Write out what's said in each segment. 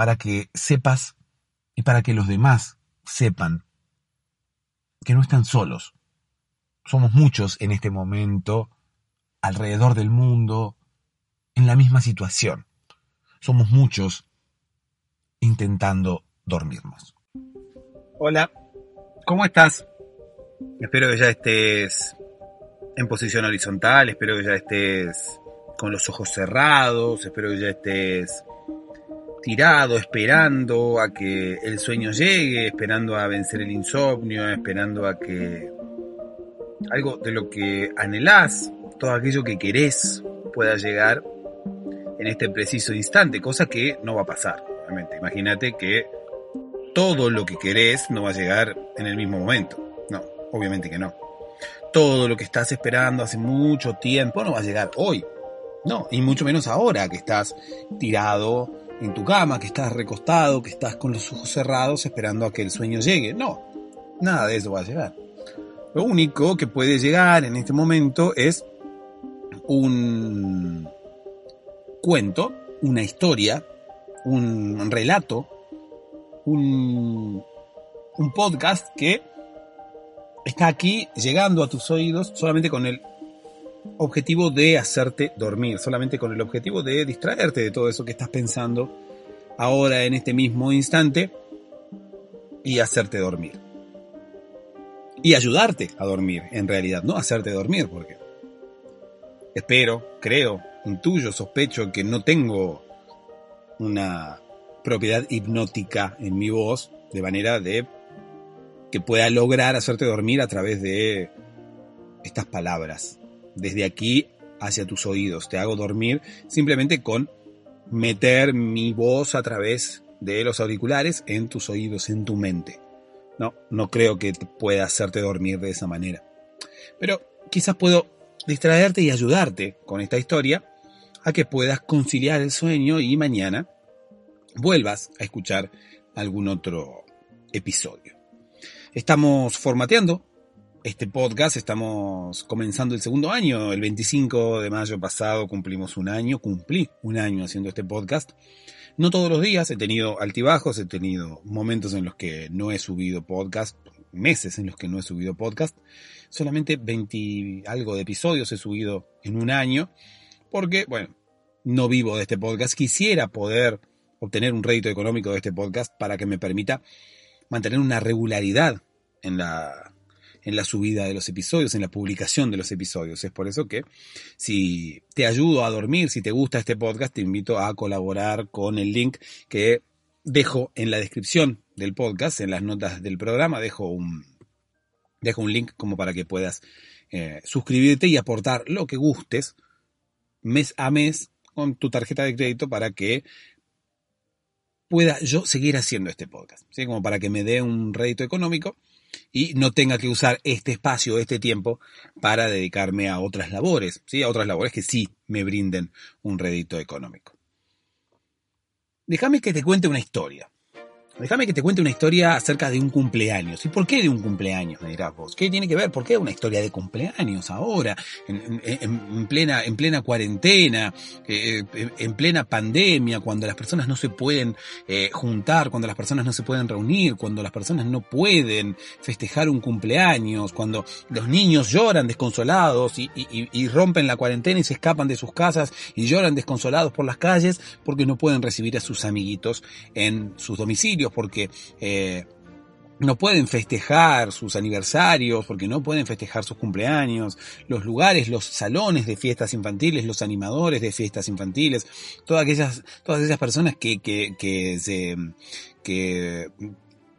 para que sepas y para que los demás sepan que no están solos. Somos muchos en este momento, alrededor del mundo, en la misma situación. Somos muchos intentando dormirnos. Hola, ¿cómo estás? Espero que ya estés en posición horizontal, espero que ya estés con los ojos cerrados, espero que ya estés tirado, esperando a que el sueño llegue, esperando a vencer el insomnio, esperando a que algo de lo que anhelás, todo aquello que querés pueda llegar en este preciso instante, cosa que no va a pasar, obviamente. Imagínate que todo lo que querés no va a llegar en el mismo momento. No, obviamente que no. Todo lo que estás esperando hace mucho tiempo no va a llegar hoy. No, y mucho menos ahora que estás tirado en tu cama, que estás recostado, que estás con los ojos cerrados esperando a que el sueño llegue. No, nada de eso va a llegar. Lo único que puede llegar en este momento es un cuento, una historia, un relato, un, un podcast que está aquí llegando a tus oídos solamente con el objetivo de hacerte dormir, solamente con el objetivo de distraerte de todo eso que estás pensando ahora en este mismo instante y hacerte dormir. Y ayudarte a dormir, en realidad, no hacerte dormir, porque espero, creo, intuyo, sospecho que no tengo una propiedad hipnótica en mi voz, de manera de que pueda lograr hacerte dormir a través de estas palabras desde aquí hacia tus oídos. Te hago dormir simplemente con meter mi voz a través de los auriculares en tus oídos, en tu mente. No, no creo que pueda hacerte dormir de esa manera. Pero quizás puedo distraerte y ayudarte con esta historia a que puedas conciliar el sueño y mañana vuelvas a escuchar algún otro episodio. Estamos formateando este podcast. Estamos comenzando el segundo año. El 25 de mayo pasado cumplimos un año, cumplí un año haciendo este podcast. No todos los días, he tenido altibajos, he tenido momentos en los que no he subido podcast meses en los que no he subido podcast. Solamente 20 algo de episodios he subido en un año, porque, bueno, no vivo de este podcast. Quisiera poder obtener un rédito económico de este podcast para que me permita mantener una regularidad en la, en la subida de los episodios, en la publicación de los episodios. Es por eso que si te ayudo a dormir, si te gusta este podcast, te invito a colaborar con el link que dejo en la descripción del podcast, en las notas del programa, dejo un, dejo un link como para que puedas eh, suscribirte y aportar lo que gustes mes a mes con tu tarjeta de crédito para que pueda yo seguir haciendo este podcast, ¿sí? como para que me dé un rédito económico y no tenga que usar este espacio, este tiempo para dedicarme a otras labores, ¿sí? a otras labores que sí me brinden un rédito económico. Déjame que te cuente una historia. Déjame que te cuente una historia acerca de un cumpleaños. ¿Y por qué de un cumpleaños? Me dirás vos. ¿Qué tiene que ver? ¿Por qué una historia de cumpleaños ahora? En, plena, en plena cuarentena, eh, en plena pandemia, cuando las personas no se pueden eh, juntar, cuando las personas no se pueden reunir, cuando las personas no pueden festejar un cumpleaños, cuando los niños lloran desconsolados y rompen la cuarentena y se escapan de sus casas y lloran desconsolados por las calles porque no pueden recibir a sus amiguitos en sus domicilios porque eh, no pueden festejar sus aniversarios, porque no pueden festejar sus cumpleaños, los lugares, los salones de fiestas infantiles, los animadores de fiestas infantiles, todas aquellas, todas esas personas que, que, que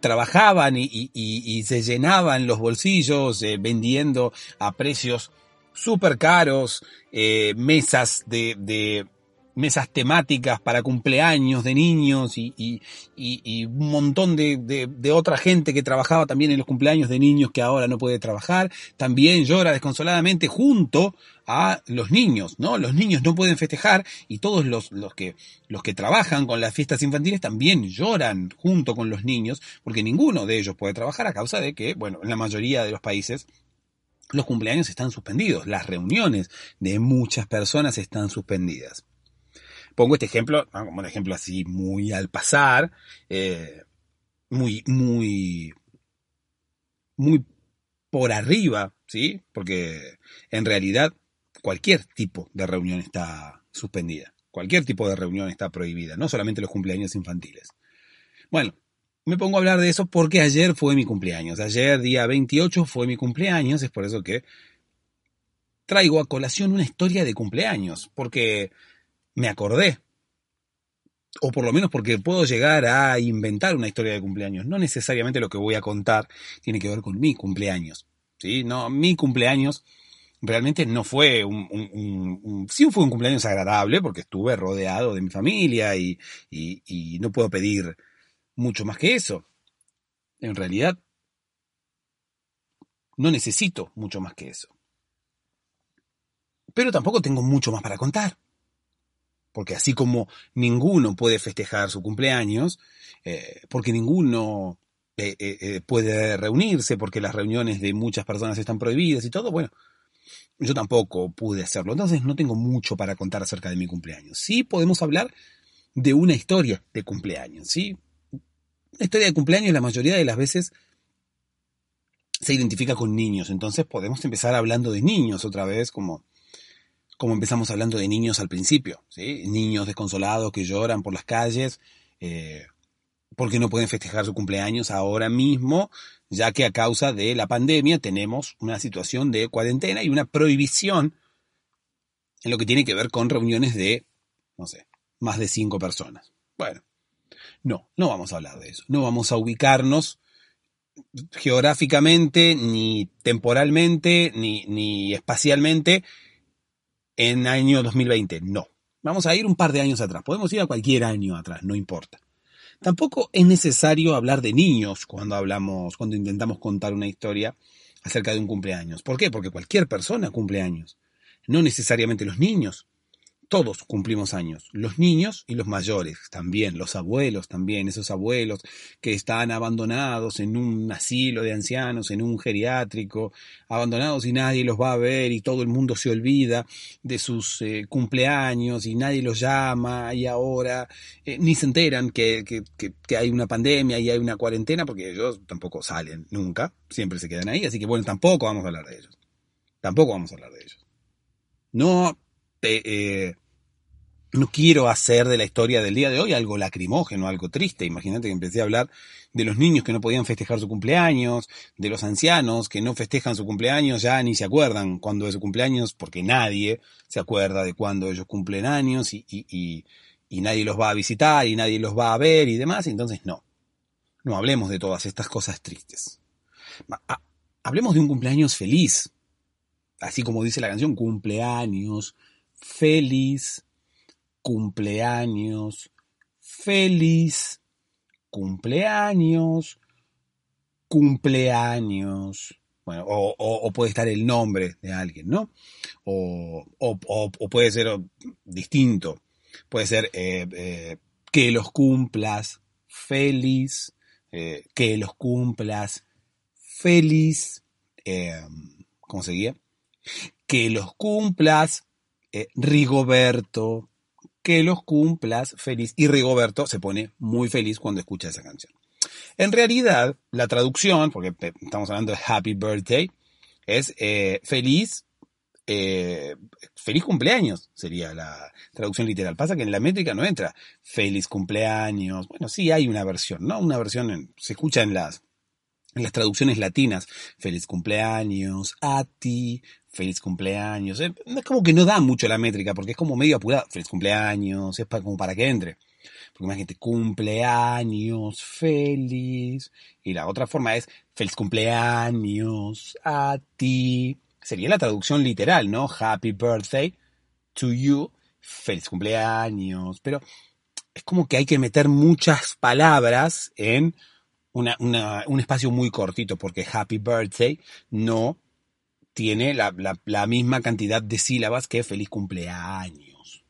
trabajaban y, se llenaban los bolsillos eh, vendiendo a precios súper caros, eh, mesas de mesas temáticas para cumpleaños de niños y, y, y, un montón de, de, otra gente que trabajaba también en los cumpleaños de niños que ahora no puede trabajar, también llora desconsoladamente junto a los niños, ¿no? Los niños no pueden festejar y todos los, los, que, los que trabajan con las fiestas infantiles también lloran junto con los niños porque ninguno de ellos puede trabajar a causa de que, bueno, en la mayoría de los países los cumpleaños están suspendidos, las reuniones de muchas personas están suspendidas. Pongo este ejemplo, como un ejemplo así muy al pasar, eh, muy, muy, muy por arriba, ¿sí? Porque en realidad cualquier tipo de reunión está suspendida. Cualquier tipo de reunión está prohibida, no solamente los cumpleaños infantiles. Bueno, me pongo a hablar de eso porque ayer fue mi cumpleaños. Ayer, día 28, fue mi cumpleaños. Es por eso que traigo a colación una historia de cumpleaños. Porque me acordé. O por lo menos porque puedo llegar a inventar una historia de cumpleaños. No necesariamente lo que voy a contar tiene que ver con mi cumpleaños. ¿sí? No, mi cumpleaños realmente no fue un, sí fue un cumpleaños agradable porque estuve rodeado de mi familia y no puedo pedir mucho más que eso. En realidad, no necesito mucho más que eso. Pero tampoco tengo mucho más para contar porque así como ninguno puede festejar su cumpleaños, eh, porque ninguno eh, eh, puede reunirse, porque las reuniones de muchas personas están prohibidas y todo, bueno, yo tampoco pude hacerlo. Entonces no tengo mucho para contar acerca de mi cumpleaños. Sí podemos hablar de una historia de cumpleaños, ¿sí? Una historia de cumpleaños la mayoría de las veces se identifica con niños, entonces podemos empezar hablando de niños otra vez como como empezamos hablando de niños al principio, niños desconsolados que lloran por las calles eh, porque no pueden festejar su cumpleaños ahora mismo, ya que a causa de la pandemia tenemos una situación de cuarentena y una prohibición en lo que tiene que ver con reuniones de, no sé, más de cinco personas. Bueno, no, no vamos a hablar de eso, no vamos a ubicarnos geográficamente, ni temporalmente, ni, ni espacialmente en año 2020. No. Vamos a ir un par de años atrás. Podemos ir a cualquier año atrás, no importa. Tampoco es necesario hablar de niños cuando hablamos, cuando intentamos contar una historia acerca de un cumpleaños. ¿Por qué? Porque cualquier persona cumple años. No necesariamente los niños. Todos cumplimos años, los niños y los mayores también, los abuelos también, esos abuelos que están abandonados en un asilo de ancianos, en un geriátrico, abandonados y nadie los va a ver y todo el mundo se olvida de sus eh, cumpleaños y nadie los llama y ahora eh, ni se enteran que, que, que hay una pandemia y hay una cuarentena porque ellos tampoco salen nunca, siempre se quedan ahí, así que bueno, tampoco vamos a hablar de ellos, tampoco vamos a hablar de ellos. No eh, no quiero hacer de la historia del día de hoy algo lacrimógeno, algo triste. Imagínate que empecé a hablar de los niños que no podían festejar su cumpleaños, de los ancianos que no festejan su cumpleaños, ya ni se acuerdan cuándo es su cumpleaños, porque nadie se acuerda de cuándo ellos cumplen años y, y, y nadie los va a visitar y nadie los va a ver y demás. Entonces, no. No hablemos de todas estas cosas tristes. Hablemos de un cumpleaños feliz. Así como dice la canción, cumpleaños feliz cumpleaños, feliz cumpleaños, cumpleaños. Bueno, o, puede estar el nombre de alguien, ¿no? O, puede ser distinto. Puede ser eh, eh, que los cumplas feliz, eh, que los cumplas feliz, ¿cómo seguía? Que los cumplas eh, Rigoberto, que los cumplas feliz. Y Rigoberto se pone muy feliz cuando escucha esa canción. En realidad, la traducción, porque estamos hablando de Happy Birthday, es eh, feliz, eh, feliz cumpleaños, sería la traducción literal. Pasa que en la métrica no entra feliz cumpleaños. Bueno, sí hay una versión, ¿no? Una versión se escucha en las, en las traducciones latinas. Feliz cumpleaños a ti, feliz cumpleaños. Eh, es como que no da mucho la métrica, porque es como medio apurado. Feliz cumpleaños, es como para que entre. Porque imagínate, cumpleaños, feliz. Y la otra forma es feliz cumpleaños a ti. Sería la traducción literal, ¿no? Happy birthday to you. Feliz cumpleaños. Pero es como que hay que meter muchas palabras en un espacio muy cortito, porque happy birthday no tiene la, misma cantidad de sílabas que feliz cumpleaños.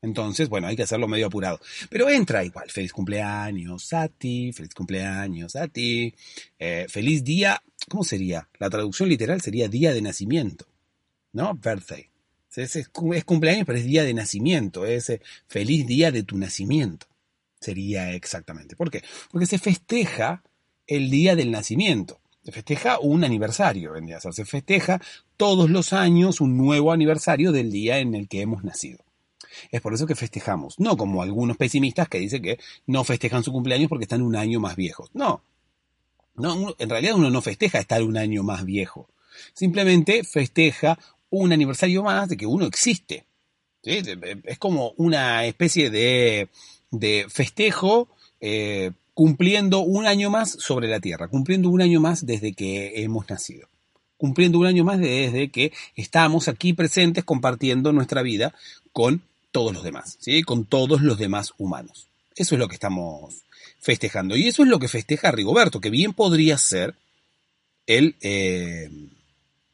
Entonces, bueno, hay que hacerlo medio apurado. Pero entra igual, feliz cumpleaños a ti, feliz cumpleaños a ti, eh, feliz día, ¿cómo sería? La traducción literal sería día de nacimiento, ¿no? Birthday. Es, es, cumpleaños, pero es día de nacimiento, es eh, feliz día de tu nacimiento. Sería exactamente. ¿Por qué? Porque se festeja el día del nacimiento. Se festeja un aniversario, vendría a Se festeja todos los años un nuevo aniversario del día en el que hemos nacido. Es por eso que festejamos, no como algunos pesimistas que dicen que no festejan su cumpleaños porque están un año más viejos. No, no en realidad uno no festeja estar un año más viejo. Simplemente festeja un aniversario más de que uno existe. Es como una especie de, festejo eh, cumpliendo un año más sobre la Tierra, cumpliendo un año más desde que hemos nacido, cumpliendo un año más desde que estamos aquí presentes compartiendo nuestra vida con todos los demás, ¿sí? con todos los demás humanos. Eso es lo que estamos festejando. Y eso es lo que festeja Rigoberto, que bien podría ser el, eh,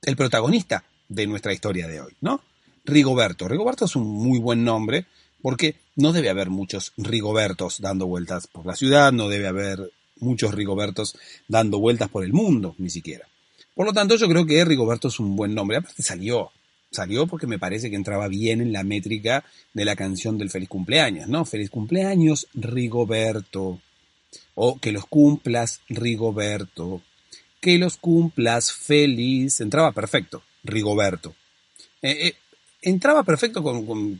el protagonista de nuestra historia de hoy, ¿no? Rigoberto. Rigoberto es un muy buen nombre porque no debe haber muchos Rigobertos dando vueltas por la ciudad, no debe haber muchos Rigobertos dando vueltas por el mundo, ni siquiera. Por lo tanto, yo creo que Rigoberto es un buen nombre. Aparte salió, salió porque me parece que entraba bien en la métrica de la canción del feliz cumpleaños, ¿no? Feliz cumpleaños, Rigoberto. O que los cumplas, Rigoberto. Que los cumplas feliz. Entraba perfecto, Rigoberto. Eh, eh, entraba perfecto con,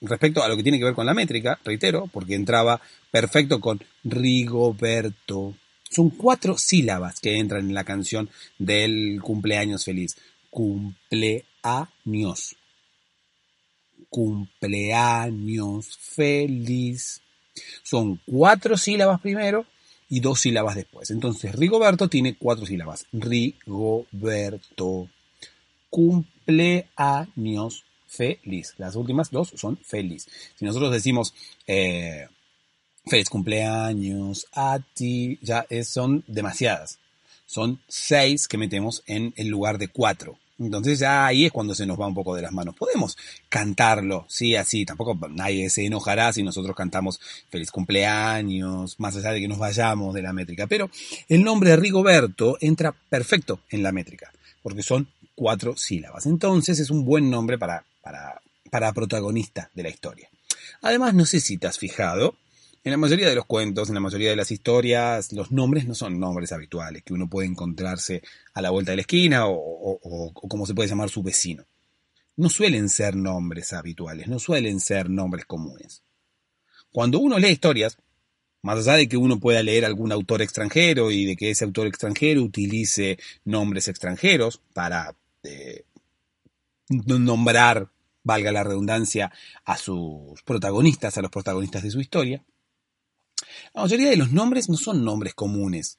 respecto a lo que tiene que ver con la métrica, reitero, porque entraba perfecto con Rigoberto. Son cuatro sílabas que entran en la canción del cumpleaños feliz. Cumpleaños. Cumpleaños feliz. Son cuatro sílabas primero y dos sílabas después. Entonces, Rigoberto tiene cuatro sílabas. Rigoberto. Cumpleaños feliz. Las últimas dos son feliz. Si nosotros decimos eh, feliz cumpleaños a ti, ya son demasiadas. Son seis que metemos en el lugar de cuatro. Entonces ya ahí es cuando se nos va un poco de las manos. Podemos cantarlo, sí, así, tampoco nadie se enojará si nosotros cantamos feliz cumpleaños, más allá de que nos vayamos de la métrica. Pero el nombre de Rigoberto entra perfecto en la métrica, porque son cuatro sílabas. Entonces es un buen nombre para, para, para protagonista de la historia. Además, no sé si te has fijado, en la mayoría de los cuentos, en la mayoría de las historias, los nombres no son nombres habituales que uno puede encontrarse a la vuelta de la esquina o, como se puede llamar su vecino. No suelen ser nombres habituales, no suelen ser nombres comunes. Cuando uno lee historias, más allá de que uno pueda leer algún autor extranjero y de que ese autor extranjero utilice nombres extranjeros para eh, nombrar, valga la redundancia, a sus protagonistas, a los protagonistas de su historia, la mayoría de los nombres no son nombres comunes.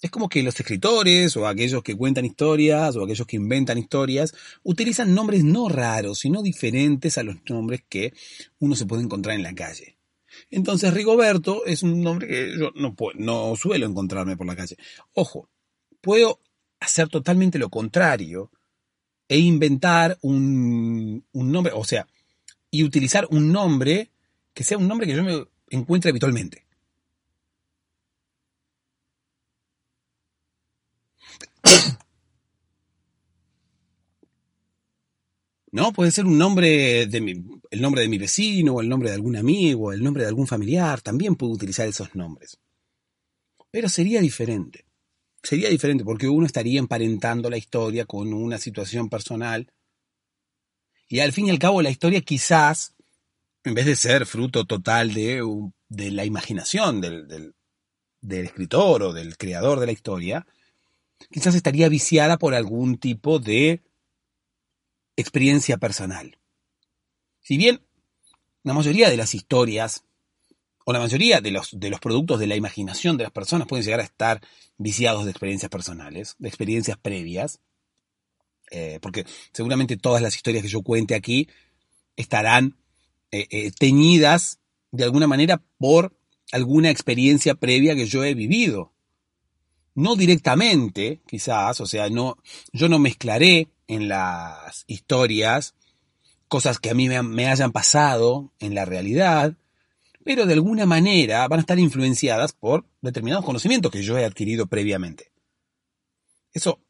Es como que los escritores o aquellos que cuentan historias o aquellos que inventan historias utilizan nombres no raros, sino diferentes a los nombres que uno se puede encontrar en la calle. Entonces Rigoberto es un nombre que yo no, no suelo encontrarme por la calle. Ojo, puedo hacer totalmente lo contrario e inventar un, un nombre, o sea, y utilizar un nombre que sea un nombre que yo me encuentre habitualmente. ¿No? Puede ser un nombre el nombre de mi vecino, o el nombre de algún amigo, el nombre de algún familiar, también puedo utilizar esos nombres. Pero sería diferente. Sería diferente porque uno estaría emparentando la historia con una situación personal. Y al fin y al cabo la historia quizás en vez de ser fruto total de, la imaginación del, escritor o del creador de la historia, quizás estaría viciada por algún tipo de experiencia personal. Si bien la mayoría de las historias o la mayoría de los, de los productos de la imaginación de las personas pueden llegar a estar viciados de experiencias personales, de experiencias previas, eh, porque seguramente todas las historias que yo cuente aquí estarán eh, eh, teñidas de alguna manera por alguna experiencia previa que yo he vivido. No directamente, quizás, o sea, no, yo no mezclaré en las historias cosas que a mí me, me hayan pasado en la realidad, pero de alguna manera van a estar influenciadas por determinados conocimientos que yo he adquirido previamente. Eso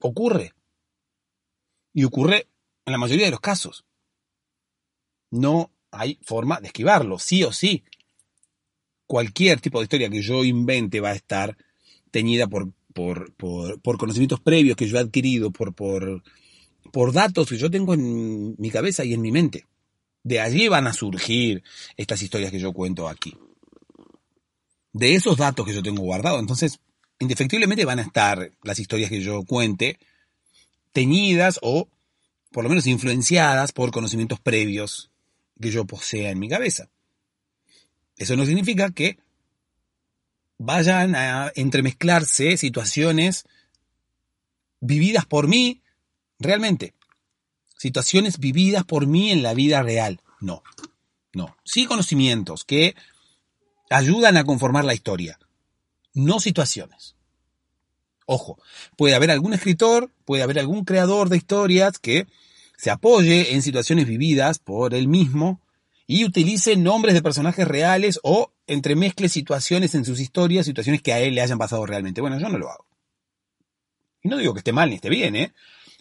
ocurre. Y ocurre en la mayoría de los casos no hay forma de esquivarlo, sí o sí. Cualquier tipo de historia que yo invente va a estar teñida por, por, por, conocimientos previos que yo he adquirido, por, por, por datos que yo tengo en mi cabeza y en mi mente. De allí van a surgir estas historias que yo cuento aquí. De esos datos que yo tengo guardados. Entonces, indefectiblemente van a estar las historias que yo cuente teñidas o por lo menos influenciadas por conocimientos previos que yo posea en mi cabeza. Eso no significa que vayan a entremezclarse situaciones vividas por mí realmente. Situaciones vividas por mí en la vida real. No, no. Sí conocimientos que ayudan a conformar la historia, no situaciones. Ojo, puede haber algún escritor, puede haber algún creador de historias que se apoye en situaciones vividas por él mismo y utilice nombres de personajes reales o entremezcle situaciones en sus historias, situaciones que a él le hayan pasado realmente. Bueno, yo no lo hago. Y no digo que esté mal ni esté bien, ¿eh?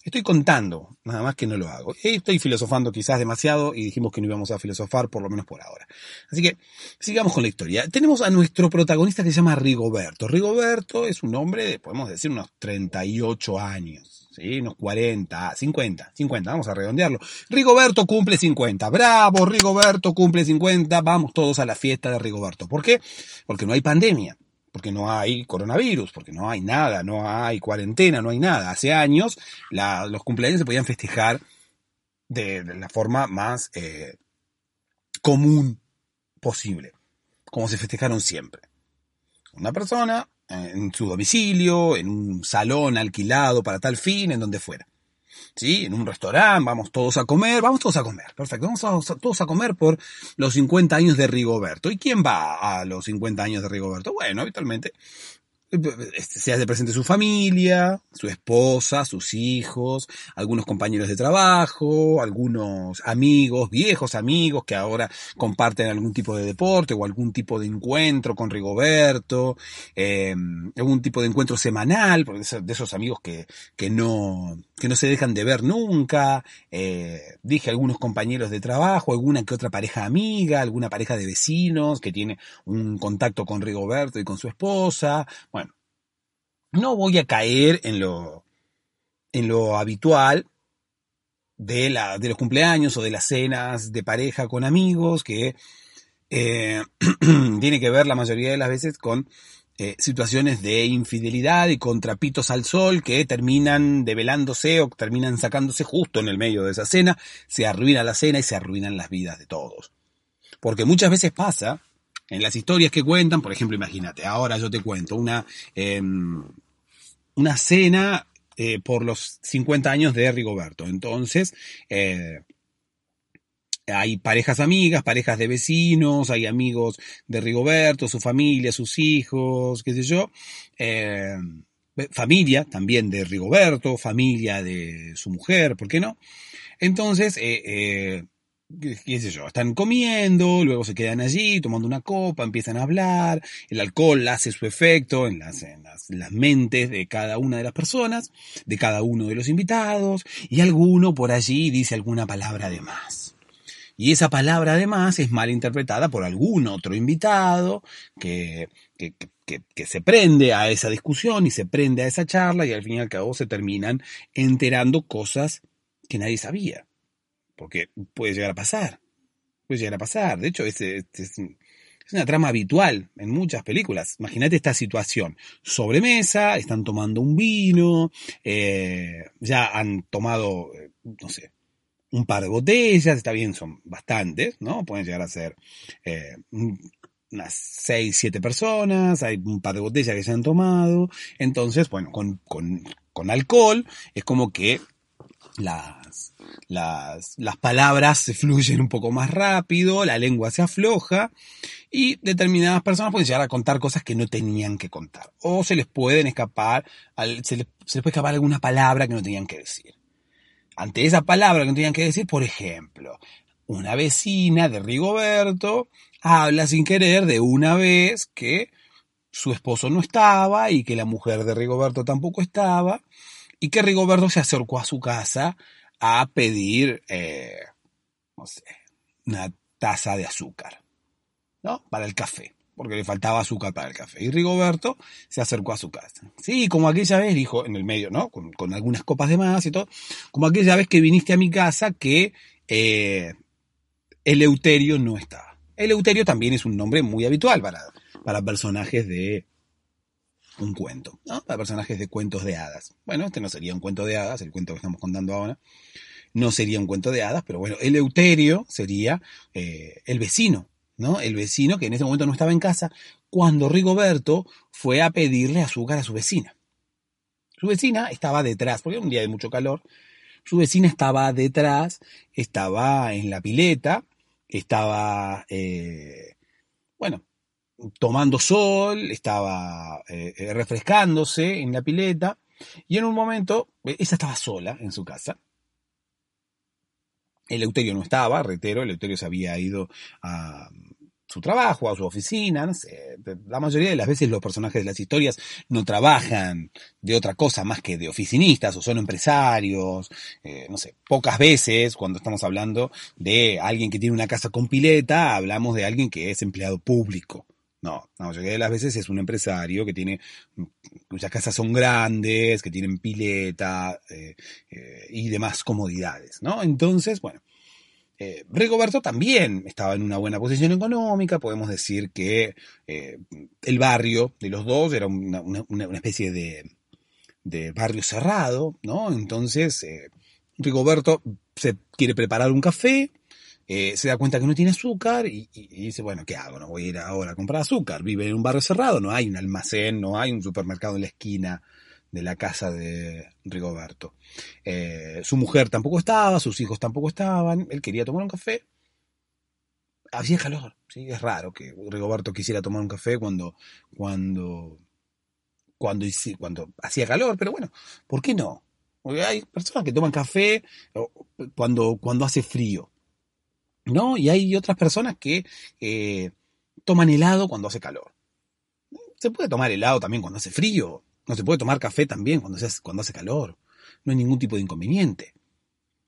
Estoy contando, nada más que no lo hago. Estoy filosofando quizás demasiado y dijimos que no íbamos a filosofar, por lo menos por ahora. Así que sigamos con la historia. Tenemos a nuestro protagonista que se llama Rigoberto. Rigoberto es un hombre de, podemos decir, unos 38 años. ¿sí? Unos 40, 50, 50, vamos a redondearlo. Rigoberto cumple 50, bravo, Rigoberto cumple 50, vamos todos a la fiesta de Rigoberto. ¿Por qué? Porque no hay pandemia, porque no hay coronavirus, porque no hay nada, no hay cuarentena, no hay nada. Hace años los cumpleaños se podían festejar de, la forma más eh, común posible, como se festejaron siempre. Una persona en su domicilio, en un salón alquilado para tal fin, en donde fuera. ¿Sí? En un restaurante, vamos todos a comer, vamos todos a comer, perfecto, vamos todos a comer por los 50 años de Rigoberto. ¿Y quién va a los 50 años de Rigoberto? Bueno, habitualmente se hace presente su familia, su esposa, sus hijos, algunos compañeros de trabajo, algunos amigos, viejos amigos que ahora comparten algún tipo de deporte o algún tipo de encuentro con Rigoberto, eh, algún tipo de encuentro semanal, de esos amigos que, que, no, que no se dejan de ver nunca, eh, dije algunos compañeros de trabajo, alguna que otra pareja amiga, alguna pareja de vecinos que tiene un contacto con Rigoberto y con su esposa, no voy a caer en lo, en lo habitual de, la, de los cumpleaños o de las cenas de pareja con amigos, que eh, tiene que ver la mayoría de las veces con eh, situaciones de infidelidad y contrapitos al sol que terminan develándose o terminan sacándose justo en el medio de esa cena, se arruina la cena y se arruinan las vidas de todos. Porque muchas veces pasa en las historias que cuentan, por ejemplo, imagínate, ahora yo te cuento una, em, una cena eh, por los 50 años de Rigoberto. Entonces, eh, hay parejas amigas, parejas de vecinos, hay amigos de Rigoberto, su familia, sus hijos, qué sé yo. Em, familia también de Rigoberto, familia de su mujer, ¿por qué no? Entonces, eh, qué sé yo, están comiendo, luego se quedan allí tomando una copa, empiezan a hablar, el alcohol hace su efecto en las, en las, mentes de cada una de las personas, de cada uno de los invitados, y alguno por allí dice alguna palabra de más. Y esa palabra de más es mal interpretada por algún otro invitado que, que, que, que, se prende a esa discusión y se prende a esa charla y al fin y al cabo se terminan enterando cosas que nadie sabía porque puede llegar a pasar, puede llegar a pasar. De hecho, es, es, una trama habitual en muchas películas. Imagínate esta situación. Sobremesa, están tomando un vino, eh, ya han tomado, eh, no sé, un par de botellas, está bien, son bastantes, ¿no? Pueden llegar a ser eh, unas seis, siete personas, hay un par de botellas que se han tomado. Entonces, bueno, con, con, con alcohol es como que las, las, las palabras se fluyen un poco más rápido, la lengua se afloja y determinadas personas pueden llegar a contar cosas que no tenían que contar. O se les pueden escapar, se se les puede escapar alguna palabra que no tenían que decir. Ante esa palabra que no tenían que decir, por ejemplo, una vecina de Rigoberto habla sin querer de una vez que su esposo no estaba y que la mujer de Rigoberto tampoco estaba y que Rigoberto se acercó a su casa a pedir, eh, no sé, una taza de azúcar, ¿no? Para el café, porque le faltaba azúcar para el café. Y Rigoberto se acercó a su casa. Sí, como aquella vez, dijo, en el medio, ¿no? Con, algunas copas de más y todo, como aquella vez que viniste a mi casa que eh, Eleuterio no estaba. Eleuterio también es un nombre muy habitual para, para personajes de un cuento, ¿no? Para personajes de cuentos de hadas. Bueno, este no sería un cuento de hadas, el cuento que estamos contando ahora no sería un cuento de hadas, pero bueno, el Euterio sería eh, el vecino, ¿no? El vecino que en ese momento no estaba en casa cuando Rigoberto fue a pedirle azúcar a su vecina. Su vecina estaba detrás, porque era un día de mucho calor, su vecina estaba detrás, estaba en la pileta, estaba, eh, bueno, tomando sol, estaba eh, eh, refrescándose en la pileta, y en un momento, eh, ella estaba sola en su casa. El Euterio no estaba, reitero, el Euterio se había ido a su trabajo, a su oficina. La mayoría de las veces los personajes de las historias no trabajan de otra cosa más que de oficinistas o son empresarios, no sé. Pocas veces cuando estamos hablando de alguien que tiene una casa con pileta, hablamos de alguien que es empleado público. No, la mayoría de las veces es un empresario que tiene, cuyas casas son grandes, que tienen pileta eh, eh, y demás comodidades, ¿no? Entonces, bueno, eh, Rigoberto también estaba en una buena posición económica, podemos decir que el barrio de los dos era una, especie de, de, barrio cerrado, ¿no? Entonces, Rigoberto se quiere preparar un café, eh, se da cuenta que no tiene azúcar y, dice, bueno, ¿qué hago? No voy a ir ahora a comprar azúcar. Vive en un barrio cerrado, no hay un almacén, no hay un supermercado en la esquina de la casa de Rigoberto. Eh, su mujer tampoco estaba, sus hijos tampoco estaban, él quería tomar un café. Hacía calor, ¿sí? es raro que Rigoberto quisiera tomar un café cuando, cuando cuando, cuando hacía calor, pero bueno, ¿por qué no? Porque hay personas que toman café cuando, cuando hace frío, ¿no? Y hay otras personas que eh, toman helado cuando hace calor. Se puede tomar helado también cuando hace frío, no se puede tomar café también cuando, cuando hace calor, no hay ningún tipo de inconveniente.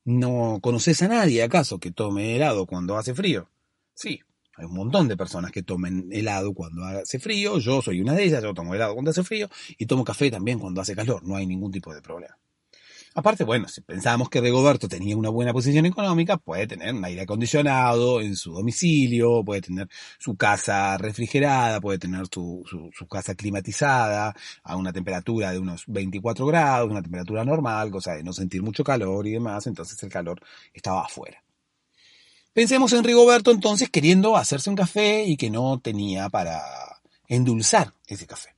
¿No conoces a nadie acaso que tome helado cuando hace frío? Sí, hay un montón de personas que tomen helado cuando hace frío, yo soy una de ellas, yo tomo helado cuando hace frío y tomo café también cuando hace calor, no hay ningún tipo de problema. Aparte, bueno, si pensamos que Rigoberto tenía una buena posición económica, puede tener un aire acondicionado en su domicilio, puede tener su casa refrigerada, puede tener su, su, casa climatizada a una temperatura de unos 24 grados, una temperatura normal, cosa de no sentir mucho calor y demás, entonces el calor estaba afuera. Pensemos en Rigoberto entonces queriendo hacerse un café y que no tenía para endulzar ese café.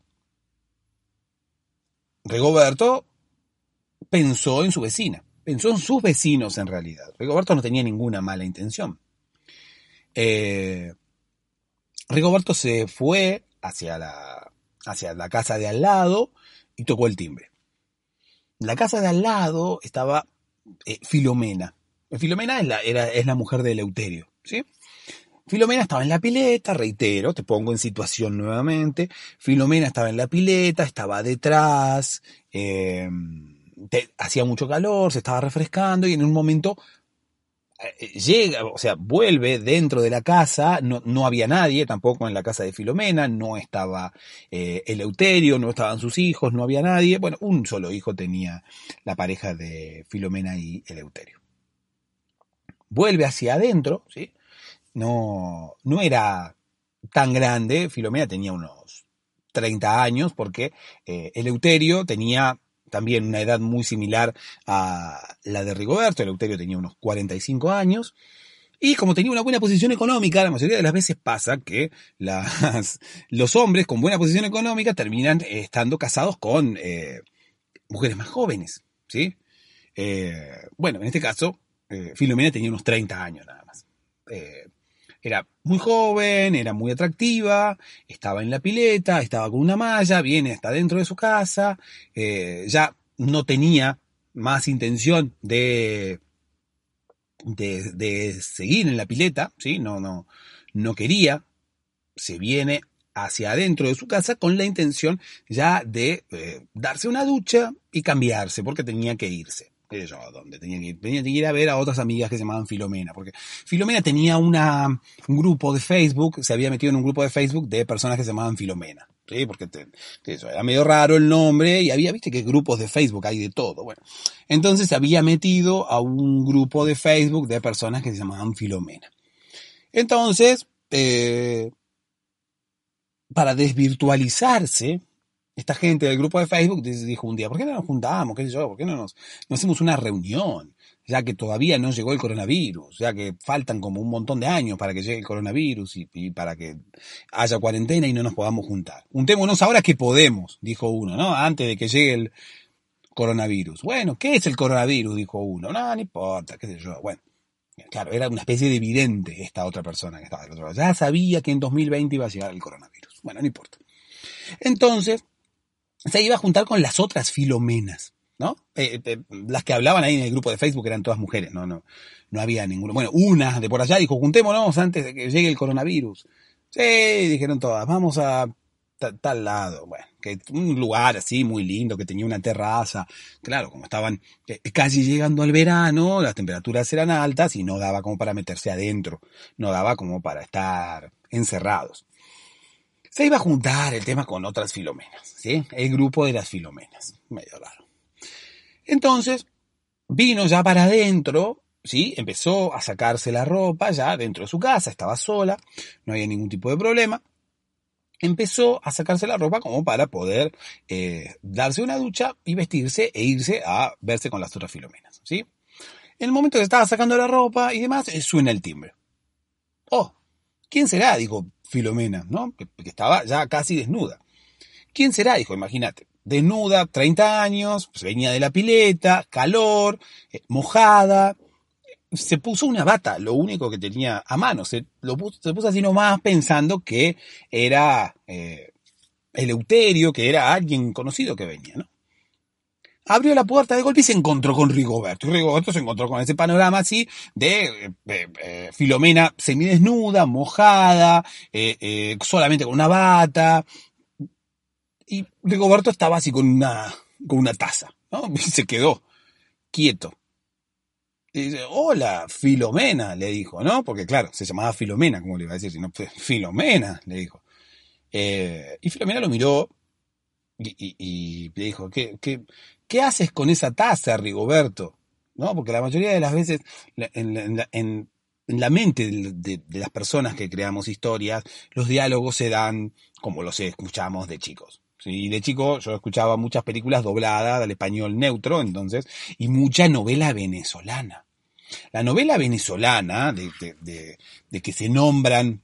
Rigoberto pensó en su vecina, pensó en sus vecinos en realidad. Rigoberto no tenía ninguna mala intención. Eh, Rigoberto se fue hacia la, hacia la casa de al lado y tocó el timbre. la casa de al lado estaba eh, Filomena. Filomena es la, era, es la mujer de Eleuterio, ¿sí? Filomena estaba en la pileta, reitero, te pongo en situación nuevamente. Filomena estaba en la pileta, estaba detrás, eh, hacía mucho calor, se estaba refrescando y en un momento eh, llega, o sea, vuelve dentro de la casa, no, no, había nadie, tampoco en la casa de Filomena, no estaba eh, Eleuterio, no estaban sus hijos, no había nadie, bueno, un solo hijo tenía la pareja de Filomena y Eleuterio. Vuelve hacia adentro, ¿sí? No, no era tan grande, Filomena tenía unos 30 años, porque eh, Eleuterio tenía también una edad muy similar a la de Rigoberto, Eleuterio tenía unos 45 años, y como tenía una buena posición económica, la mayoría de las veces pasa que los hombres con buena posición económica terminan estando casados con eh, mujeres más jóvenes, ¿sí? Eh, bueno, en este caso, eh, Filomena tenía unos 30 años nada más. Era muy joven, era muy atractiva, estaba en la pileta, estaba con una malla, viene hasta dentro de su casa, eh, ya no tenía más intención de, de, seguir en la pileta, ¿sí? no, no, no quería, se viene hacia adentro de su casa con la intención ya de eh, darse una ducha y cambiarse porque tenía que irse yo, donde tenía que ir. Tenía que ir a ver a otras amigas que se llamaban Filomena, porque Filomena tenía una, un grupo de Facebook, se había metido en un grupo de Facebook de personas que se llamaban Filomena. ¿sí? Porque eso, era medio raro el nombre y había, viste que grupos de Facebook hay de todo. Bueno, entonces se había metido a un grupo de Facebook de personas que se llamaban Filomena. Entonces, eh, para desvirtualizarse, esta gente del grupo de Facebook dijo un día, ¿por qué no nos juntamos? ¿Qué sé yo? ¿Por qué no nos, hacemos una reunión? Ya que todavía no llegó el coronavirus, ya que faltan como un montón de años para que llegue el coronavirus y, para que haya cuarentena y no nos podamos juntar. Juntémonos ahora que podemos, dijo uno, ¿no? Antes de que llegue el coronavirus. Bueno, ¿qué es el coronavirus? Dijo uno. No, no importa, qué sé yo. Bueno, claro, era una especie de evidente esta otra persona que estaba del otro lado. Ya sabía que en 2020 iba a llegar el coronavirus. Bueno, no importa. Entonces, se iba a juntar con las otras filomenas, ¿no? Eh, eh, las que hablaban ahí en el grupo de Facebook eran todas mujeres, no, no, no había ninguna. Bueno, una de por allá dijo, juntémonos antes de que llegue el coronavirus. Sí, dijeron todas, vamos a tal lado, bueno, que un lugar así muy lindo, que tenía una terraza. Claro, como estaban eh, casi llegando al verano, las temperaturas eran altas y no daba como para meterse adentro, no daba como para estar encerrados se iba a juntar el tema con otras filomenas, ¿sí? El grupo de las filomenas, medio raro. Entonces, vino ya para adentro, ¿sí? Empezó a sacarse la ropa ya dentro de su casa, estaba sola, no había ningún tipo de problema. Empezó a sacarse la ropa como para poder eh, darse una ducha y vestirse e irse a verse con las otras filomenas, ¿sí? En el momento que estaba sacando la ropa y demás, eh, suena el timbre. Oh, ¿quién será? Dijo, Filomena, ¿no? Que, estaba ya casi desnuda. ¿Quién será? Dijo, imagínate. Desnuda, 30 años, pues venía de la pileta, calor, eh, mojada. Se puso una bata, lo único que tenía a mano. Se, lo puso, así nomás pensando que era, eh, Eleuterio, que era alguien conocido que venía, ¿no? Abrió la puerta de golpe y se encontró con Rigoberto. Y Rigoberto se encontró con ese panorama así de eh, eh, eh, Filomena semidesnuda, mojada, solamente con una bata. Y Rigoberto estaba así con una, con una taza, ¿no? Se quedó quieto. Y dice, hola, Filomena, le dijo, ¿no? Porque claro, se llamaba Filomena, como le iba a decir, sino Filomena, le dijo. y Filomena lo miró y, le dijo, ¿qué, qué, qué haces con esa taza, Rigoberto? ¿No? Porque la mayoría de las veces en, la mente de, las personas que creamos historias, los diálogos se dan como los escuchamos de chicos. Y de chico yo escuchaba muchas películas dobladas al español neutro, entonces, y mucha novela venezolana. La novela venezolana, de, de, que se nombran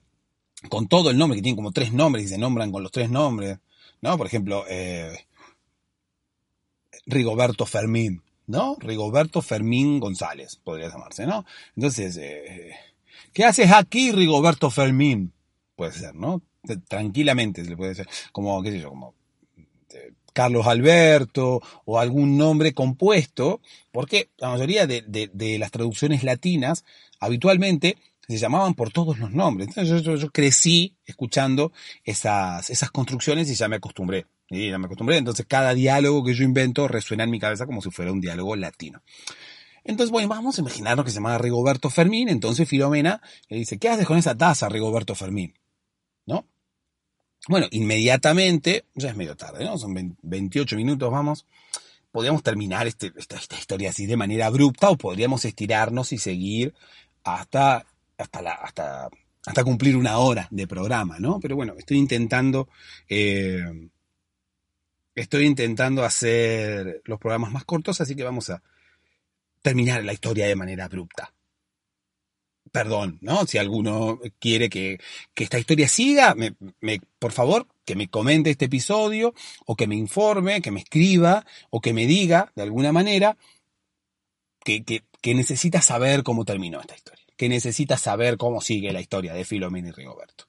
con todo el nombre, que tienen como tres nombres y se nombran con los tres nombres, ¿no? Por ejemplo, eh, Rigoberto Fermín, ¿no? Rigoberto Fermín González, podría llamarse, ¿no? Entonces, eh, ¿qué haces aquí, Rigoberto Fermín? Puede ser, ¿no? Tranquilamente se le puede ser, como, qué sé yo, como eh, Carlos Alberto o algún nombre compuesto, porque la mayoría de las traducciones latinas habitualmente se llamaban por todos los nombres. Entonces yo, crecí escuchando esas, esas construcciones y ya me acostumbré. Y ya me acostumbré. Entonces cada diálogo que yo invento resuena en mi cabeza como si fuera un diálogo latino. Entonces, bueno, vamos a imaginarnos que se llama Rigoberto Fermín. Entonces Filomena le dice, ¿qué haces con esa taza, Rigoberto Fermín? ¿No? Bueno, inmediatamente, ya es medio tarde, ¿no? Son 28 minutos, vamos. Podríamos terminar este, esta, esta historia así de manera abrupta o podríamos estirarnos y seguir hasta hasta, hasta, hasta cumplir una hora de programa, ¿no? Pero bueno, estoy intentando, eh, estoy intentando hacer los programas más cortos, así que vamos a terminar la historia de manera abrupta. Perdón, ¿no? Si alguno quiere que, esta historia siga, me, por favor, que me comente este episodio, o que me informe, que me escriba, o que me diga, de alguna manera, que, que necesita saber cómo terminó esta historia que necesita saber cómo sigue la historia de Filomena y Rigoberto.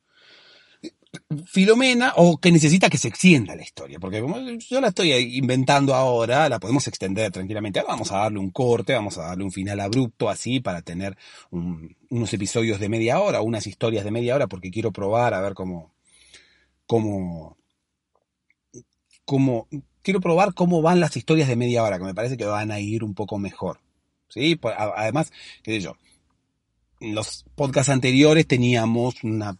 Filomena, o que necesita que se extienda la historia, porque yo la estoy inventando ahora, la podemos extender tranquilamente. vamos a darle un corte, vamos a darle un final abrupto así para tener unos episodios de media hora, unas historias de media hora, porque quiero probar a ver cómo, cómo, cómo, quiero probar cómo van las historias de media hora, que me parece que van a ir un poco mejor. ¿Sí? Además, qué sé yo, en los podcasts anteriores teníamos una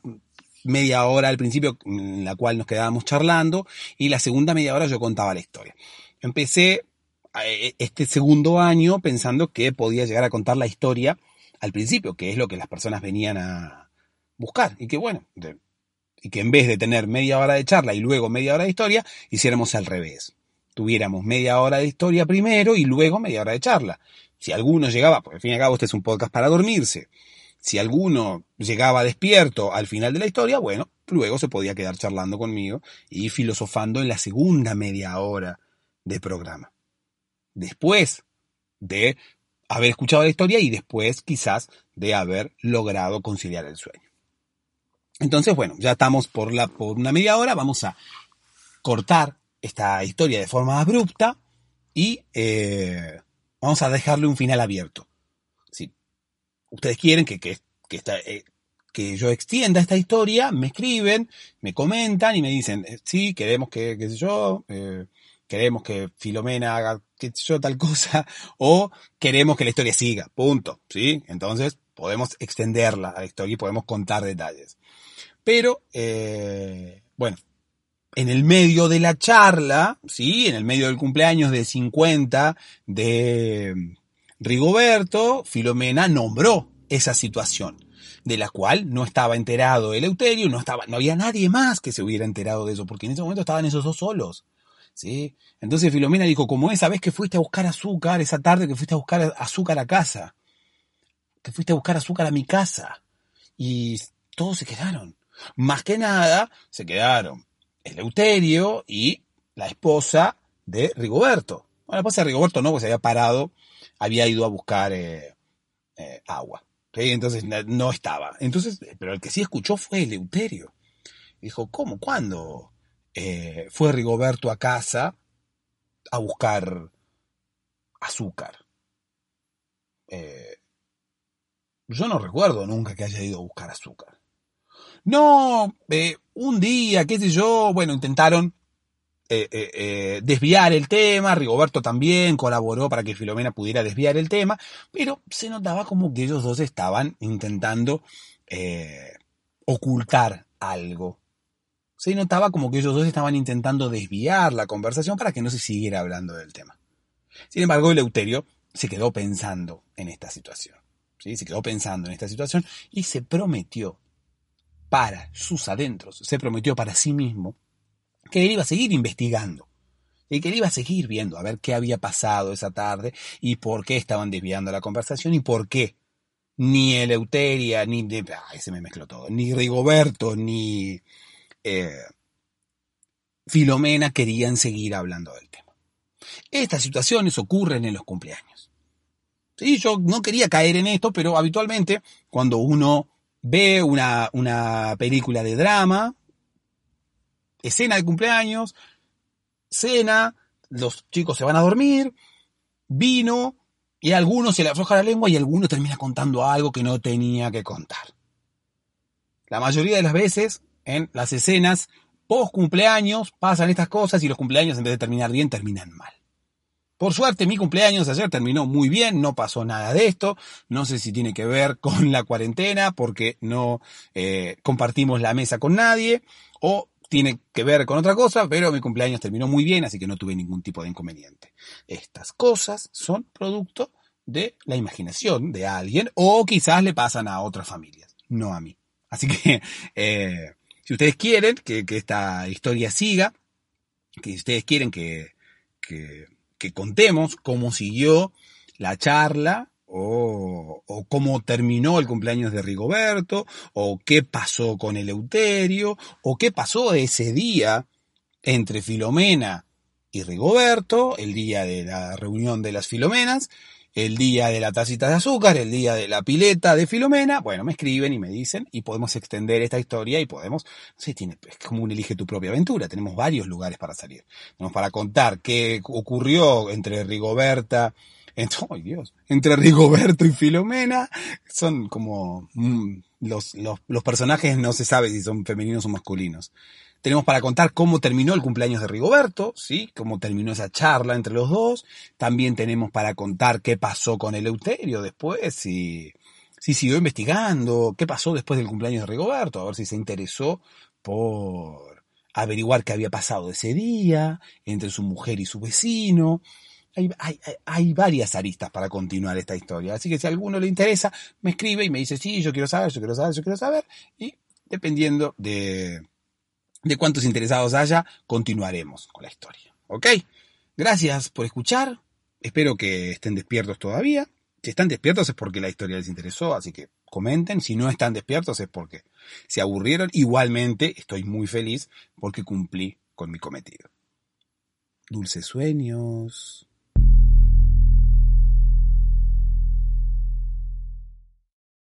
media hora al principio en la cual nos quedábamos charlando y la segunda media hora yo contaba la historia. Empecé eh, este segundo año pensando que podía llegar a contar la historia al principio, que es lo que las personas venían a buscar y que bueno, y que en vez de tener media hora de charla y luego media hora de historia, hiciéramos al revés. Tuviéramos media hora de historia primero y luego media hora de charla. Si alguno llegaba, porque al fin y al cabo este es un podcast para dormirse, si alguno llegaba despierto al final de la historia, bueno, luego se podía quedar charlando conmigo y filosofando en la segunda media hora de programa. Después de haber escuchado la historia y después quizás de haber logrado conciliar el sueño. Entonces, bueno, ya estamos por, la, por una media hora, vamos a cortar esta historia de forma abrupta y eh, vamos a dejarle un final abierto ustedes quieren que, que, eh, que yo extienda esta historia, me escriben, me comentan y me dicen, eh, sí, queremos que, qué yo, eh, queremos que Filomena haga, qué yo, tal cosa, o queremos que la historia siga, punto, ¿sí? Entonces podemos extenderla a la historia y podemos contar detalles. Pero, bueno, en el medio de la charla, ¿sí? En el medio del cumpleaños de 50 de Rigoberto, Filomena nombró esa situación, de la cual no estaba enterado Eleuterio, no, estaba, no había nadie más que se hubiera enterado de eso, porque en ese momento estaban esos dos solos. ¿sí? Entonces Filomena dijo, como esa vez que fuiste a buscar azúcar, esa tarde que fuiste a buscar azúcar a casa, que fuiste a buscar azúcar a mi casa, y todos se quedaron. Más que nada, se quedaron Eleuterio y la esposa de Rigoberto. Bueno, la esposa de Rigoberto no, porque se había parado había ido a buscar eh, eh, agua. Entonces no estaba. Entonces, pero el que sí escuchó fue Eleuterio. Dijo, ¿cómo? ¿Cuándo? eh, fue Rigoberto a casa a buscar azúcar. Eh, yo no recuerdo nunca que haya ido a buscar azúcar. No, eh, un día, qué sé yo, bueno, intentaron desviar el tema, Rigoberto también colaboró para que Filomena pudiera desviar el tema, pero se notaba como que ellos dos estaban intentando ocultar algo se notaba como que ellos dos estaban intentando desviar la conversación para que no se siguiera hablando del tema. Sin embargo, Eleuterio se quedó pensando en esta situación. ¿sí? Se quedó pensando en esta situación y se prometió para sus adentros, se prometió para sí mismo que él iba a seguir investigando. Y que él iba a seguir viendo a ver qué había pasado esa tarde y por qué estaban desviando la conversación y por qué ni Eleuteria, ni... Ay, se me mezcló todo. Ni Rigoberto, ni eh, Filomena querían seguir hablando del tema. Estas situaciones ocurren en los cumpleaños. Sí, yo no quería caer en esto, pero habitualmente cuando uno ve una, una película de drama, escena de cumpleaños, cena, los chicos se van a dormir, vino, y a algunos se le afloja la lengua y alguno termina contando algo que no tenía que contar. La mayoría de las veces en las escenas post cumpleaños pasan estas cosas y los cumpleaños en vez de terminar bien terminan mal. Por suerte mi cumpleaños ayer terminó muy bien, no pasó nada de esto, no sé si tiene que ver con la cuarentena porque no eh, compartimos la mesa con nadie o tiene que ver con otra cosa, pero mi cumpleaños terminó muy bien, así que no tuve ningún tipo de inconveniente. Estas cosas son producto de la imaginación de alguien o quizás le pasan a otras familias, no a mí. Así que eh, si ustedes quieren que, esta historia siga, que ustedes quieren que, que, contemos cómo siguió la charla o, o, cómo terminó el cumpleaños de Rigoberto, o qué pasó con Eleuterio, o qué pasó ese día entre Filomena y Rigoberto, el día de la reunión de las Filomenas, el día de la tacita de azúcar, el día de la pileta de Filomena, bueno, me escriben y me dicen y podemos extender esta historia y podemos, no sé, tiene, es como un elige tu propia aventura, tenemos varios lugares para salir. Tenemos para contar qué ocurrió entre Rigoberta, entre, Rigoberto y Filomena, son como mm, los, los, los personajes no se sabe si son femeninos o masculinos. Tenemos para contar cómo terminó el cumpleaños de Rigoberto, ¿sí? Cómo terminó esa charla entre los dos. También tenemos para contar qué pasó con Eleuterio después, si, si siguió investigando, qué pasó después del cumpleaños de Rigoberto, a ver si se interesó por averiguar qué había pasado ese día entre su mujer y su vecino. Hay, hay, hay, varias aristas para continuar esta historia. Así que si a alguno le interesa, me escribe y me dice, sí, yo quiero saber, yo quiero saber, yo quiero saber. Y dependiendo de, de cuántos interesados haya, continuaremos con la historia. ¿Ok? Gracias por escuchar. Espero que estén despiertos todavía. Si están despiertos es porque la historia les interesó, así que comenten. Si no están despiertos es porque se aburrieron. Igualmente estoy muy feliz porque cumplí con mi cometido. Dulces sueños.